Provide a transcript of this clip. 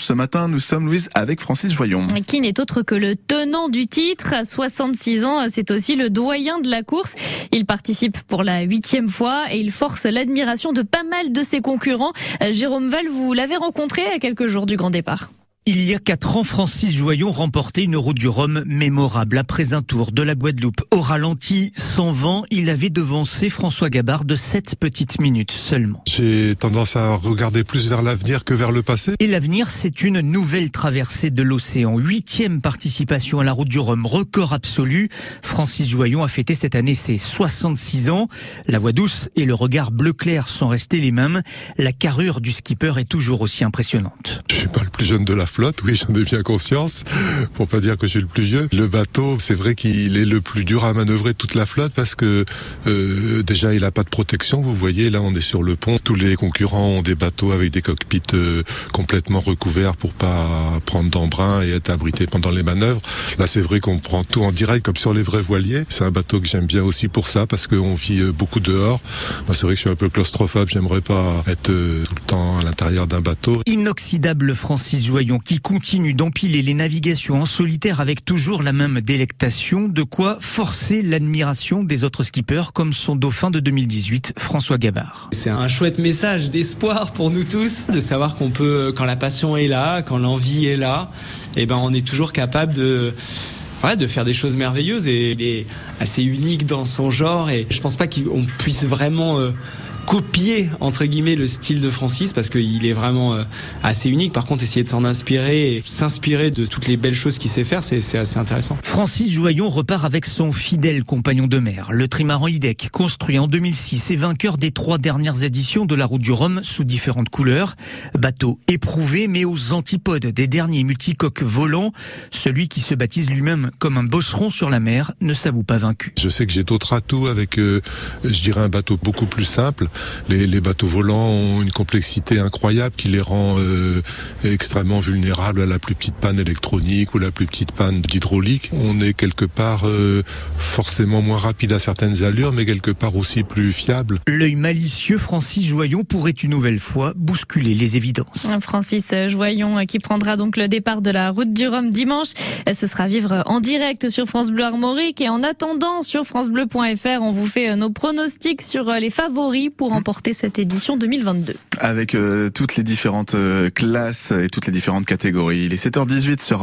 Ce matin, nous sommes, Louise, avec Francis Joyon. Qui n'est autre que le tenant du titre. À 66 ans, c'est aussi le doyen de la course. Il participe pour la huitième fois et il force l'admiration de pas mal de ses concurrents. Jérôme Val, vous l'avez rencontré à quelques jours du grand départ. Il y a quatre ans, Francis Joyon remportait une route du Rhum mémorable après un tour de la Guadeloupe. Au ralenti, sans vent, il avait devancé François Gabard de sept petites minutes seulement. J'ai tendance à regarder plus vers l'avenir que vers le passé. Et l'avenir, c'est une nouvelle traversée de l'océan. Huitième participation à la route du Rhum, record absolu. Francis Joyon a fêté cette année ses 66 ans. La voix douce et le regard bleu clair sont restés les mêmes. La carrure du skipper est toujours aussi impressionnante. Je suis pas le plus jeune de la flotte, oui, j'en ai bien conscience, pour pas dire que je suis le plus vieux. Le bateau, c'est vrai qu'il est le plus dur à manœuvrer de toute la flotte parce que euh, déjà il a pas de protection. Vous voyez, là on est sur le pont. Tous les concurrents ont des bateaux avec des cockpits euh, complètement recouverts pour pas prendre d'embrun et être abrité pendant les manœuvres. Là, c'est vrai qu'on prend tout en direct comme sur les vrais voiliers. C'est un bateau que j'aime bien aussi pour ça parce qu'on vit euh, beaucoup dehors. Moi, c'est vrai que je suis un peu claustrophobe. J'aimerais pas être tout le temps à l'intérieur d'un bateau. Inoxydable Francis Joyon qui continue d'empiler les navigations en solitaire avec toujours la même délectation, de quoi forcer l'admiration des autres skippers comme son dauphin de 2018, François Gabard. C'est un chouette message d'espoir pour nous tous, de savoir qu'on peut, quand la passion est là, quand l'envie est là, eh ben on est toujours capable de de faire des choses merveilleuses et il est assez unique dans son genre et je pense pas qu'on puisse vraiment euh, copier entre guillemets le style de Francis parce qu'il est vraiment euh, assez unique. Par contre, essayer de s'en inspirer et s'inspirer de toutes les belles choses qu'il sait faire, c'est assez intéressant. Francis Joyon repart avec son fidèle compagnon de mer, le trimaran IDEC, construit en 2006 et vainqueur des trois dernières éditions de la Route du Rhum sous différentes couleurs. Bateau éprouvé mais aux antipodes des derniers multicoques volants, celui qui se baptise lui-même comme un bosseron sur la mer ne s'avoue pas vaincu. Je sais que j'ai d'autres atouts avec, euh, je dirais, un bateau beaucoup plus simple les, bateaux volants ont une complexité incroyable qui les rend euh, extrêmement vulnérables à la plus petite panne électronique ou la plus petite panne d'hydraulique. On est quelque part euh, forcément moins rapide à certaines allures, mais quelque part aussi plus fiable. L'œil malicieux Francis Joyon pourrait une nouvelle fois bousculer les évidences. Francis Joyon qui prendra donc le départ de la route du Rhum dimanche. Ce sera vivre en direct sur France Bleu Armorique et en attendant sur francebleu.fr, on vous fait nos pronostics sur les favoris pour remporter cette édition 2022. Avec euh, toutes les différentes euh, classes et toutes les différentes catégories. Il est 7h18 sur